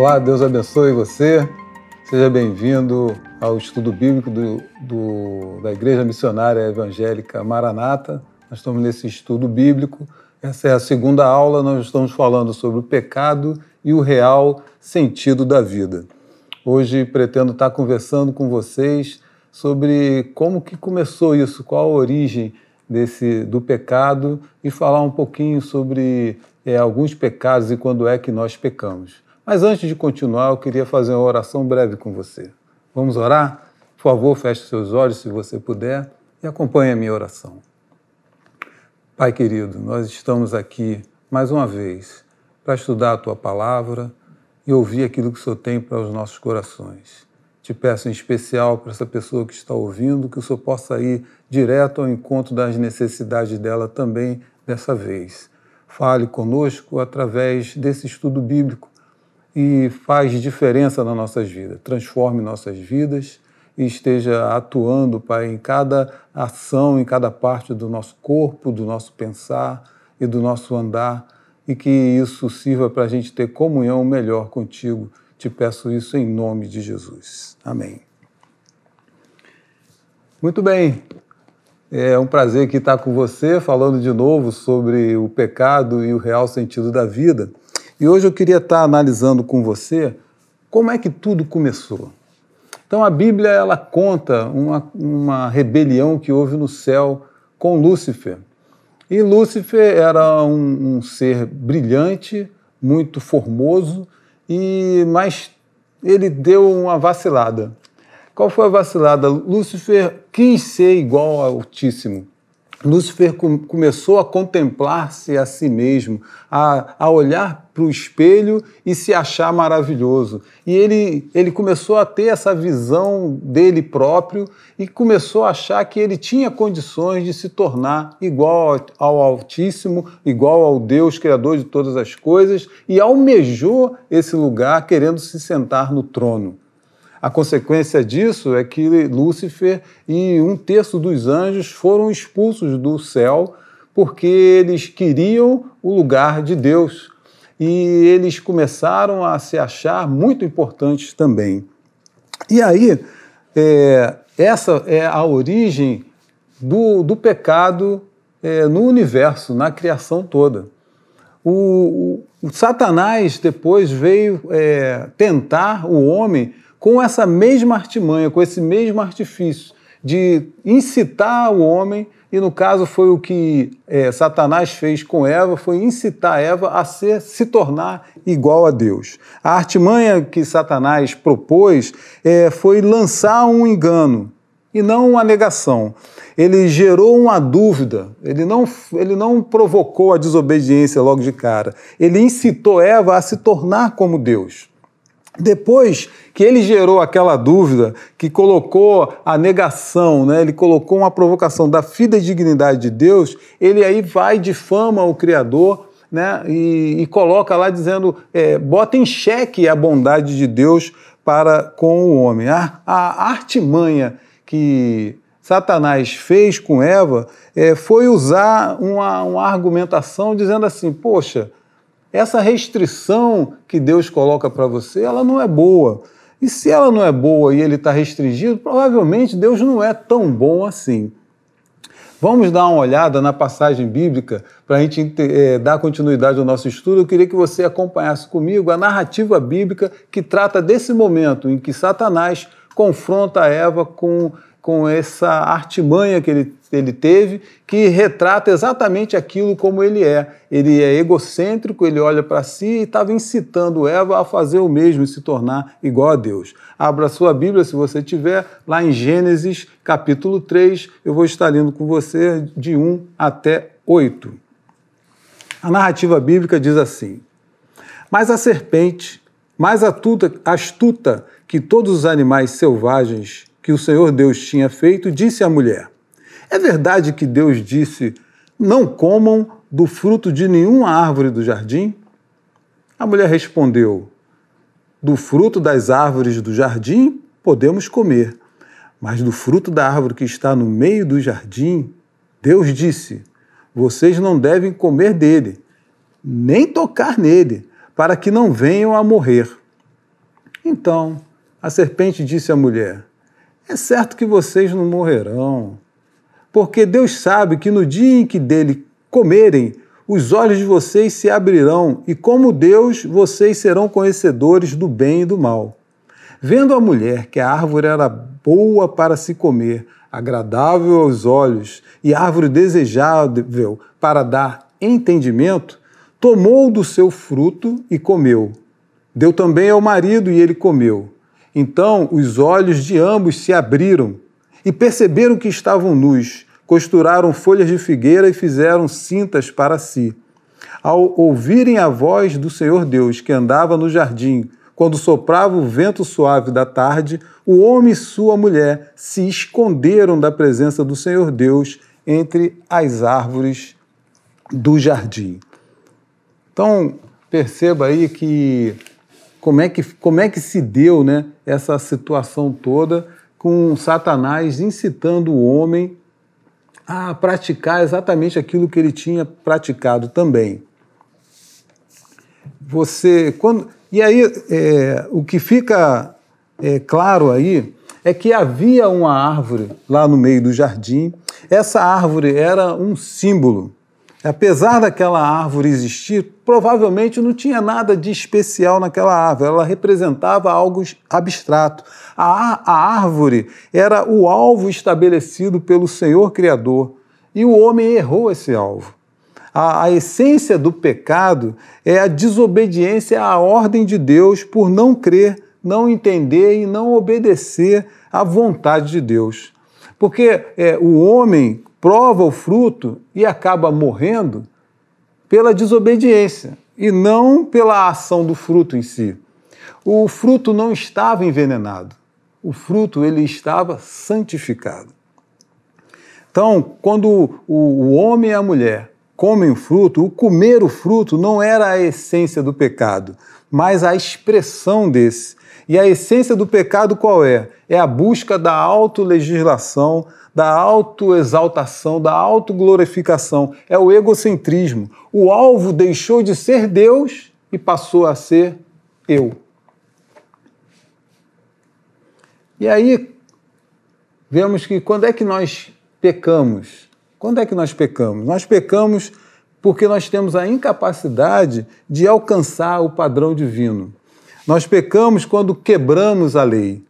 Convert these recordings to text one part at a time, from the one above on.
Olá, Deus abençoe você. Seja bem-vindo ao estudo bíblico do, do, da Igreja Missionária Evangélica Maranata. Nós estamos nesse estudo bíblico. Essa é a segunda aula. Nós estamos falando sobre o pecado e o real sentido da vida. Hoje pretendo estar conversando com vocês sobre como que começou isso, qual a origem desse do pecado e falar um pouquinho sobre é, alguns pecados e quando é que nós pecamos. Mas antes de continuar, eu queria fazer uma oração breve com você. Vamos orar? Por favor, feche seus olhos se você puder e acompanhe a minha oração. Pai querido, nós estamos aqui mais uma vez para estudar a tua palavra e ouvir aquilo que o Senhor tem para os nossos corações. Te peço em especial para essa pessoa que está ouvindo que o Senhor possa ir direto ao encontro das necessidades dela também dessa vez. Fale conosco através desse estudo bíblico e faz diferença nas nossas vidas. Transforme nossas vidas e esteja atuando, Pai, em cada ação, em cada parte do nosso corpo, do nosso pensar e do nosso andar, e que isso sirva para a gente ter comunhão melhor contigo. Te peço isso em nome de Jesus. Amém. Muito bem. É um prazer aqui estar com você, falando de novo sobre o pecado e o real sentido da vida. E hoje eu queria estar analisando com você como é que tudo começou. Então a Bíblia ela conta uma, uma rebelião que houve no céu com Lúcifer. E Lúcifer era um, um ser brilhante, muito formoso, e mas ele deu uma vacilada. Qual foi a vacilada? Lúcifer quis ser igual ao Altíssimo. Lúcifer começou a contemplar-se a si mesmo, a, a olhar para o espelho e se achar maravilhoso. E ele, ele começou a ter essa visão dele próprio e começou a achar que ele tinha condições de se tornar igual ao Altíssimo, igual ao Deus Criador de todas as coisas, e almejou esse lugar querendo se sentar no trono. A consequência disso é que Lúcifer e um terço dos anjos foram expulsos do céu porque eles queriam o lugar de Deus e eles começaram a se achar muito importantes também. E aí, é, essa é a origem do, do pecado é, no universo, na criação toda. O, o, o Satanás depois veio é, tentar o homem com essa mesma artimanha, com esse mesmo artifício de incitar o homem, e no caso foi o que é, Satanás fez com Eva, foi incitar Eva a ser, se tornar igual a Deus. A artimanha que Satanás propôs é, foi lançar um engano e não uma negação. Ele gerou uma dúvida, ele não, ele não provocou a desobediência logo de cara. Ele incitou Eva a se tornar como Deus. Depois que ele gerou aquela dúvida, que colocou a negação, né? ele colocou uma provocação da fidedignidade de Deus, ele aí vai difama o Criador né? e, e coloca lá dizendo, é, bota em xeque a bondade de Deus para com o homem. A, a artimanha que Satanás fez com Eva é, foi usar uma, uma argumentação dizendo assim, poxa, essa restrição que Deus coloca para você, ela não é boa. E se ela não é boa e ele está restringido, provavelmente Deus não é tão bom assim. Vamos dar uma olhada na passagem bíblica para a gente é, dar continuidade ao nosso estudo. Eu queria que você acompanhasse comigo a narrativa bíblica que trata desse momento em que Satanás confronta Eva com com essa artimanha que ele, ele teve, que retrata exatamente aquilo como ele é. Ele é egocêntrico, ele olha para si e estava incitando Eva a fazer o mesmo e se tornar igual a Deus. Abra sua Bíblia, se você tiver, lá em Gênesis capítulo 3, eu vou estar lendo com você de 1 até 8. A narrativa bíblica diz assim: Mas a serpente, mais astuta, astuta que todos os animais selvagens que o Senhor Deus tinha feito, disse à mulher: É verdade que Deus disse: Não comam do fruto de nenhuma árvore do jardim? A mulher respondeu: Do fruto das árvores do jardim podemos comer, mas do fruto da árvore que está no meio do jardim, Deus disse: Vocês não devem comer dele, nem tocar nele, para que não venham a morrer. Então, a serpente disse à mulher: É certo que vocês não morrerão, porque Deus sabe que no dia em que dele comerem, os olhos de vocês se abrirão, e como Deus, vocês serão conhecedores do bem e do mal. Vendo a mulher que a árvore era boa para se comer, agradável aos olhos e árvore desejável para dar entendimento, tomou do seu fruto e comeu. Deu também ao marido e ele comeu. Então os olhos de ambos se abriram e perceberam que estavam nus, costuraram folhas de figueira e fizeram cintas para si. Ao ouvirem a voz do Senhor Deus que andava no jardim, quando soprava o vento suave da tarde, o homem e sua mulher se esconderam da presença do Senhor Deus entre as árvores do jardim. Então, perceba aí que como é que, como é que se deu né, essa situação toda com Satanás incitando o homem a praticar exatamente aquilo que ele tinha praticado também. Você, quando, e aí, é, o que fica é, claro aí é que havia uma árvore lá no meio do jardim. Essa árvore era um símbolo Apesar daquela árvore existir, provavelmente não tinha nada de especial naquela árvore, ela representava algo abstrato. A, a árvore era o alvo estabelecido pelo Senhor Criador e o homem errou esse alvo. A, a, essência do pecado é a desobediência à ordem de Deus por não crer, não entender e não obedecer à vontade de Deus. Porque é, o homem, prova o fruto e acaba morrendo pela desobediência e não pela ação do fruto em si. O fruto não estava envenenado. O fruto ele estava santificado. Então, quando o homem e a mulher comem o fruto, o comer o fruto não era a essência do pecado, mas a expressão desse. E a essência do pecado qual é? É a busca da autolegislação, da autoexaltação, da autoglorificação. É o egocentrismo. O alvo deixou de ser Deus e passou a ser eu. E aí, vemos que quando é que nós pecamos? Quando é que nós pecamos? Nós pecamos porque nós temos a incapacidade de alcançar o padrão divino. Nós pecamos quando quebramos a lei.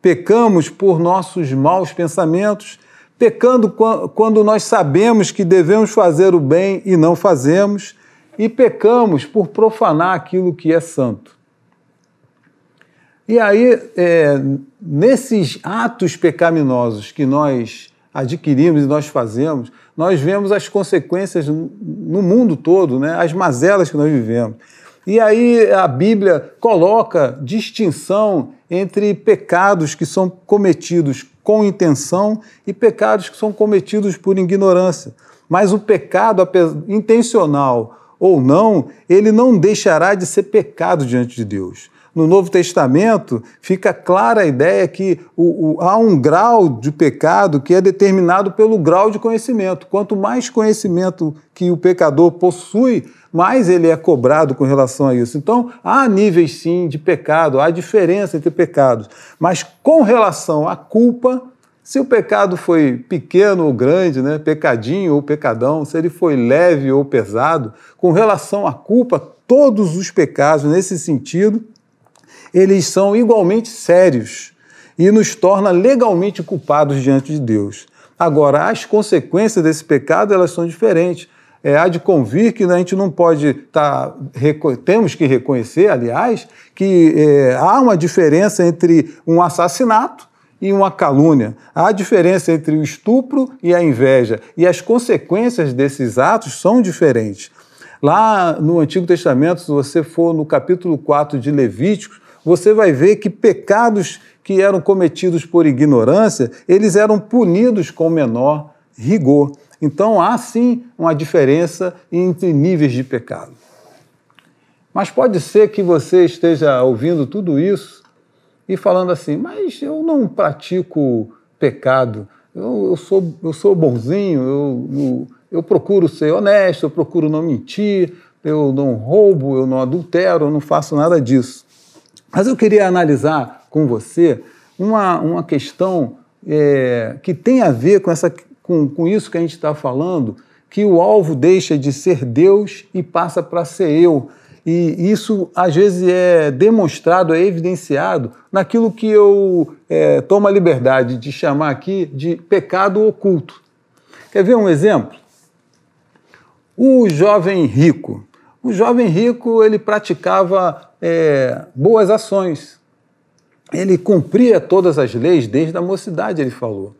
Pecamos por nossos maus pensamentos, pecando quando nós sabemos que devemos fazer o bem e não fazemos, e pecamos por profanar aquilo que é santo. E aí, é, nesses atos pecaminosos que nós adquirimos e nós fazemos, nós vemos as consequências no mundo todo, né? as mazelas que nós vivemos. E aí a Bíblia coloca distinção entre pecados que são cometidos com intenção e pecados que são cometidos por ignorância. Mas o pecado intencional ou não, ele não deixará de ser pecado diante de Deus. No Novo Testamento fica clara a ideia que o, o, há um grau de pecado que é determinado pelo grau de conhecimento. Quanto mais conhecimento que o pecador possui, mais ele é cobrado com relação a isso. Então, há níveis sim de pecado, há diferença entre pecados. Mas com relação à culpa, se o pecado foi pequeno ou grande, né, pecadinho ou pecadão, se ele foi leve ou pesado, com relação à culpa, todos os pecados nesse sentido, eles são igualmente sérios e nos torna legalmente culpados diante de Deus. Agora, as consequências desse pecado, elas são diferentes é, há de convir que a gente não pode estar. Tá, temos que reconhecer, aliás, que é, há uma diferença entre um assassinato e uma calúnia. Há diferença entre o estupro e a inveja. E as consequências desses atos são diferentes. Lá no Antigo Testamento, se você for no capítulo 4 de Levíticos, você vai ver que pecados que eram cometidos por ignorância, eles eram punidos com menor rigor. Então há sim uma diferença entre níveis de pecado. Mas pode ser que você esteja ouvindo tudo isso e falando assim, mas eu não pratico pecado, eu, eu sou, eu sou bonzinho, eu, eu, eu procuro ser honesto, eu procuro não mentir, eu não roubo, eu não adultero, eu não faço nada disso. Mas eu queria analisar com você uma, uma questão é, que tem a ver com, essa, com, com isso que a gente está falando, que o alvo deixa de ser Deus e passa para ser eu. E isso, às vezes, é demonstrado, é evidenciado naquilo que eu é, tomo a liberdade de chamar aqui de pecado oculto. Quer ver um exemplo? O jovem rico. O jovem rico ele praticava é, boas ações. Ele cumpria todas as leis desde a mocidade, ele falou.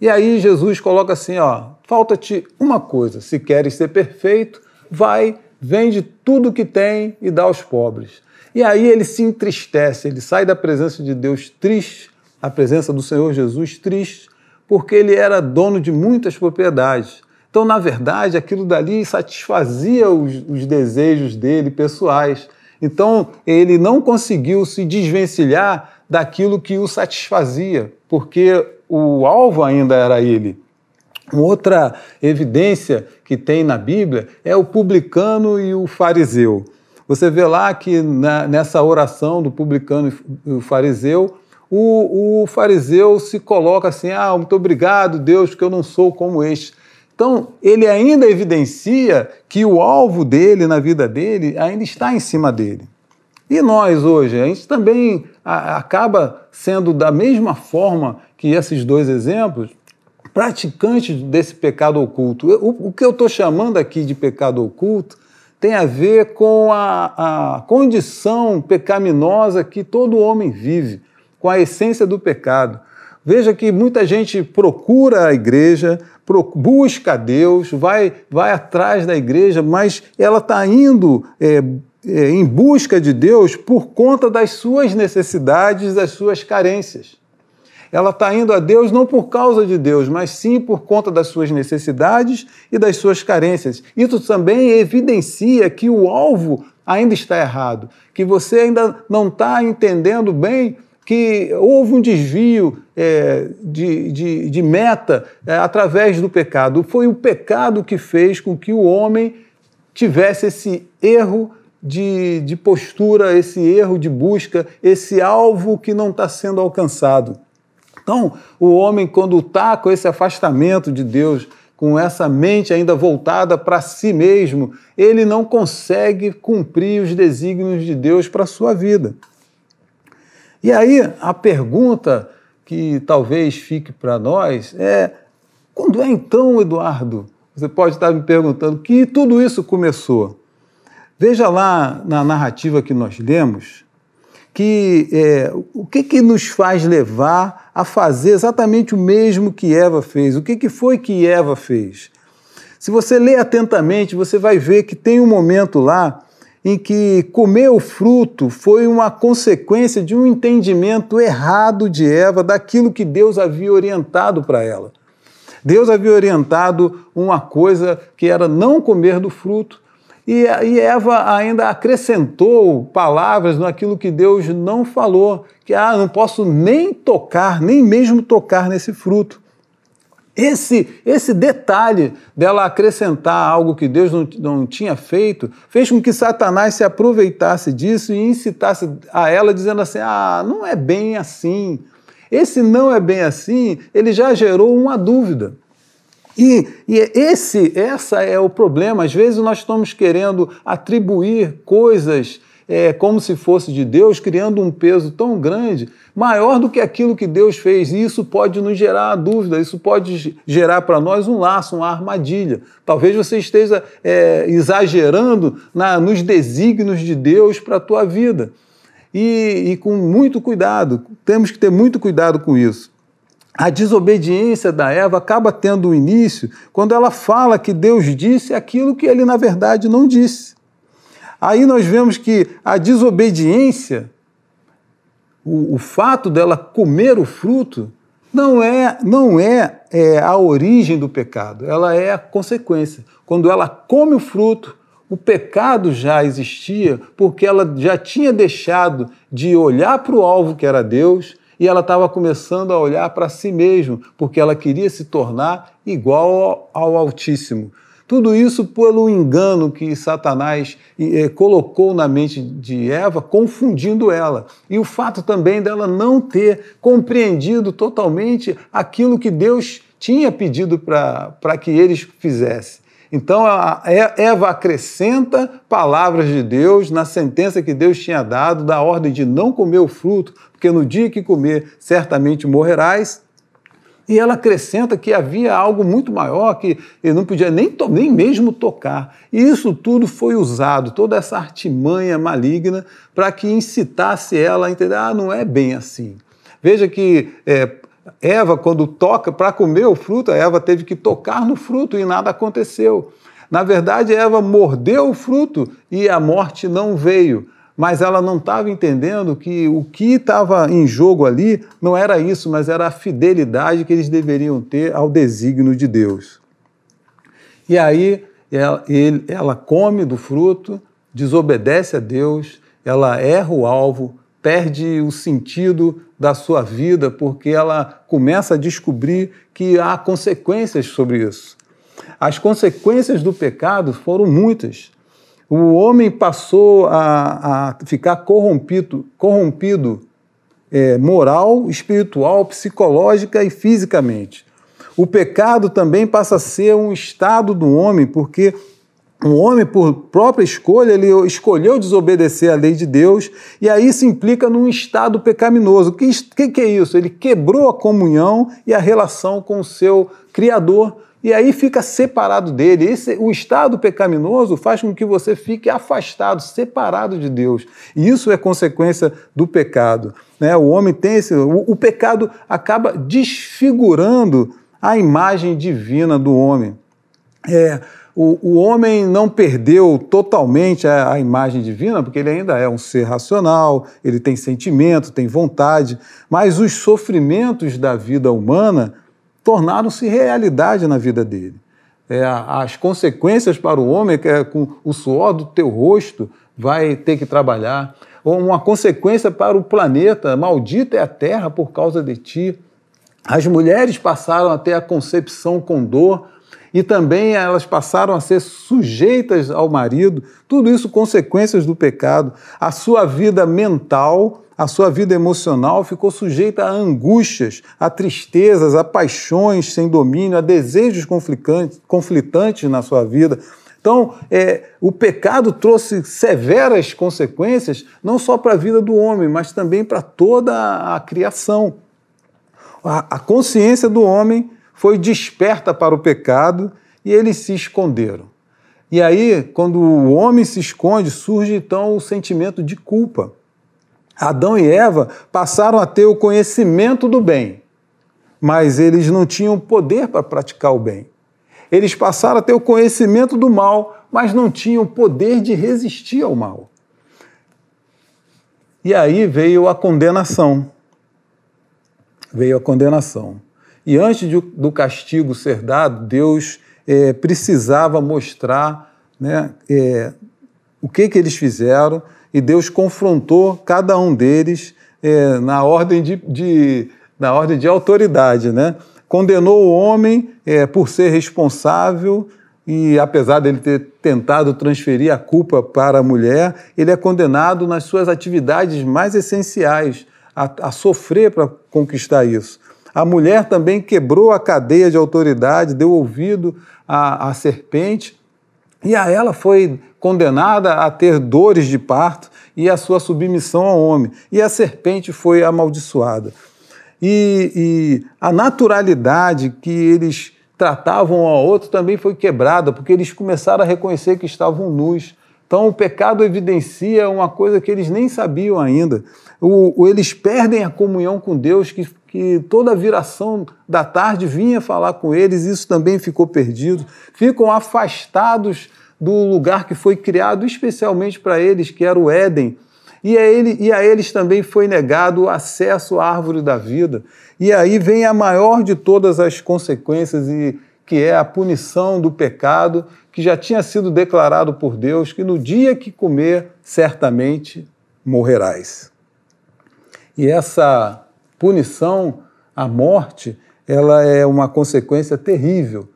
E aí Jesus coloca assim, ó, falta-te uma coisa, se queres ser perfeito, vai, vende tudo que tem e dá aos pobres. E aí ele se entristece, ele sai da presença de Deus triste, a presença do Senhor Jesus triste, porque ele era dono de muitas propriedades. Então, na verdade, aquilo dali satisfazia os, os desejos dele pessoais. Então, ele não conseguiu se desvencilhar daquilo que o satisfazia, porque o alvo ainda era ele. Outra evidência que tem na Bíblia é o publicano e o fariseu. Você vê lá que na, nessa oração do publicano e o fariseu, o, o, fariseu se coloca assim: Ah, muito obrigado, Deus, que eu não sou como este. Então, ele ainda evidencia que o alvo dele na vida dele ainda está em cima dele. E nós hoje, a gente também acaba sendo da mesma forma que esses dois exemplos, praticantes desse pecado oculto. O, que eu estou chamando aqui de pecado oculto tem a ver com a, a condição pecaminosa que todo homem vive, com a essência do pecado. Veja que muita gente procura a igreja, busca Deus, vai, vai atrás da igreja, mas ela está indo é, em busca de Deus por conta das suas necessidades, das suas carências. Ela está indo a Deus não por causa de Deus, mas sim por conta das suas necessidades e das suas carências. Isso também evidencia que o alvo ainda está errado, que você ainda não está entendendo bem que houve um desvio é, de, de, de, meta é, através do pecado. Foi o pecado que fez com que o homem tivesse esse erro de, de postura, esse erro de busca, esse alvo que não está sendo alcançado. Então, o homem, quando está com esse afastamento de Deus, com essa mente ainda voltada para si mesmo, ele não consegue cumprir os desígnios de Deus para a sua vida. E aí, a pergunta que talvez fique para nós é: quando é então, Eduardo? Você pode estar me perguntando que tudo isso começou. Veja lá na narrativa que nós lemos que é, o que, que nos faz levar a fazer exatamente o mesmo que Eva fez. O que, que foi que Eva fez? Se você ler atentamente, você vai ver que tem um momento lá em que comer o fruto foi uma consequência de um entendimento errado de Eva daquilo que Deus havia orientado para ela. Deus havia orientado uma coisa que era não comer do fruto, e, e Eva ainda acrescentou palavras naquilo que Deus não falou, que ah, não posso nem tocar, nem mesmo tocar nesse fruto. Esse, esse detalhe dela acrescentar algo que Deus não, não tinha feito fez com que Satanás se aproveitasse disso e incitasse a ela, dizendo assim: ah, não é bem assim. Esse não é bem assim, ele já gerou uma dúvida. E, e esse, essa é o problema. Às vezes nós estamos querendo atribuir coisas é, como se fosse de Deus, criando um peso tão grande, maior do que aquilo que Deus fez. E isso pode nos gerar dúvida, isso pode gerar para nós um laço, uma armadilha. Talvez você esteja é, exagerando na, nos desígnios de Deus para a tua vida. E, e com muito cuidado, temos que ter muito cuidado com isso a desobediência da Eva acaba tendo um início quando ela fala que Deus disse aquilo que ele, na verdade, não disse. Aí nós vemos que a desobediência, o, o fato dela comer o fruto, não é, não é, é a origem do pecado, ela é a consequência. Quando ela come o fruto, o pecado já existia porque ela já tinha deixado de olhar para o alvo que era Deus e ela estava começando a olhar para si mesma, porque ela queria se tornar igual ao Altíssimo. Tudo isso pelo engano que Satanás eh, colocou na mente de Eva, confundindo ela. E o fato também dela não ter compreendido totalmente aquilo que Deus tinha pedido para que eles fizessem. Então, Eva acrescenta palavras de Deus na sentença que Deus tinha dado, da ordem de não comer o fruto, porque no dia que comer, certamente morrerás. E ela acrescenta que havia algo muito maior que ele não podia nem, nem mesmo tocar. E isso tudo foi usado, toda essa artimanha maligna, para que incitasse ela a entender: ah, não é bem assim. Veja que é, Eva, quando toca para comer o fruto, a Eva teve que tocar no fruto e nada aconteceu. Na verdade, Eva mordeu o fruto e a morte não veio mas ela não estava entendendo que o que estava em jogo ali não era isso, mas era a fidelidade que eles deveriam ter ao desígnio de Deus. E aí ela, ele, ela come do fruto, desobedece a Deus, ela erra o alvo, perde o sentido da sua vida, porque ela começa a descobrir que há consequências sobre isso. As consequências do pecado foram muitas o homem passou a, a ficar corrompido, corrompido é, moral, espiritual, psicológica e fisicamente. O pecado também passa a ser um estado do homem, porque o homem, por própria escolha, ele escolheu desobedecer à lei de Deus, e aí se implica num estado pecaminoso. O que, que, que é isso? Ele quebrou a comunhão e a relação com o seu Criador e aí fica separado dele. Esse, o estado pecaminoso faz com que você fique afastado, separado de Deus. E isso é consequência do pecado. Né? O homem tem esse. O, o pecado acaba desfigurando a imagem divina do homem. É, o, o, homem não perdeu totalmente a, a, imagem divina, porque ele ainda é um ser racional, ele tem sentimento, tem vontade, mas os sofrimentos da vida humana tornaram-se realidade na vida dele. É, as consequências para o homem, que é com o suor do teu rosto, vai ter que trabalhar. Uma consequência para o planeta, maldita é a terra por causa de ti. As mulheres passaram a ter a concepção com dor e também elas passaram a ser sujeitas ao marido. Tudo isso consequências do pecado. A sua vida mental a sua vida emocional ficou sujeita a angústias, a tristezas, a paixões sem domínio, a desejos conflitantes na sua vida. Então, é, o pecado trouxe severas consequências, não só para a vida do homem, mas também para toda a criação. A, a consciência do homem foi desperta para o pecado e eles se esconderam. E aí, quando o homem se esconde, surge então o sentimento de culpa. Adão e Eva passaram a ter o conhecimento do bem, mas eles não tinham poder para praticar o bem. Eles passaram a ter o conhecimento do mal, mas não tinham poder de resistir ao mal. E aí veio a condenação. Veio a condenação. E antes de, do castigo ser dado, Deus é, precisava mostrar né, é, o que, que eles fizeram e Deus confrontou cada um deles é, na, ordem de, de, na ordem de autoridade. Né? Condenou o homem por ser responsável e, apesar dele ter tentado transferir a culpa para a mulher, ele é condenado nas suas atividades mais essenciais, a, a sofrer para conquistar isso. A mulher também quebrou a cadeia de autoridade, deu ouvido à, à serpente e a ela foi condenada a ter dores de parto e a sua submissão ao homem. E a serpente foi amaldiçoada. E, e a naturalidade que eles tratavam um ao outro também foi quebrada, porque eles começaram a reconhecer que estavam nus. Então o pecado evidencia uma coisa que eles nem sabiam ainda. O, o, eles perdem a comunhão com Deus, que, que toda a viração da tarde vinha falar com eles, isso também ficou perdido. Ficam afastados do lugar que foi criado especialmente para eles, que era o Éden. E a, ele, e a eles também foi negado o acesso à árvore da vida. E aí vem a maior de todas as consequências, e, que é a punição do pecado, que já tinha sido declarado por Deus, que no dia que comer, certamente morrerás. E essa punição, a morte, ela é uma consequência terrível,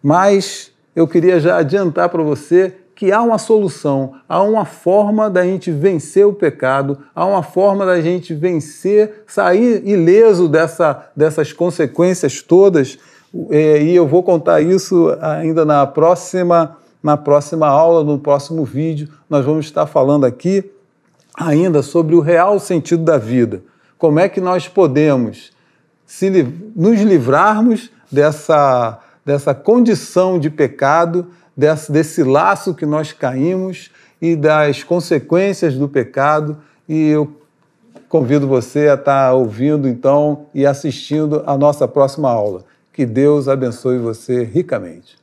mas eu queria já adiantar para você que há uma solução, há uma forma da gente vencer o pecado, há uma forma da gente vencer, sair ileso dessa, dessas consequências todas. É, e eu vou contar isso ainda na próxima, na próxima aula, no próximo vídeo. Nós vamos estar falando aqui ainda sobre o real sentido da vida. Como é que nós podemos se, nos livrarmos dessa, dessa condição de pecado desse, desse laço que nós caímos e das consequências do pecado. E eu convido você a estar ouvindo então e assistindo a nossa próxima aula. Que Deus abençoe você ricamente.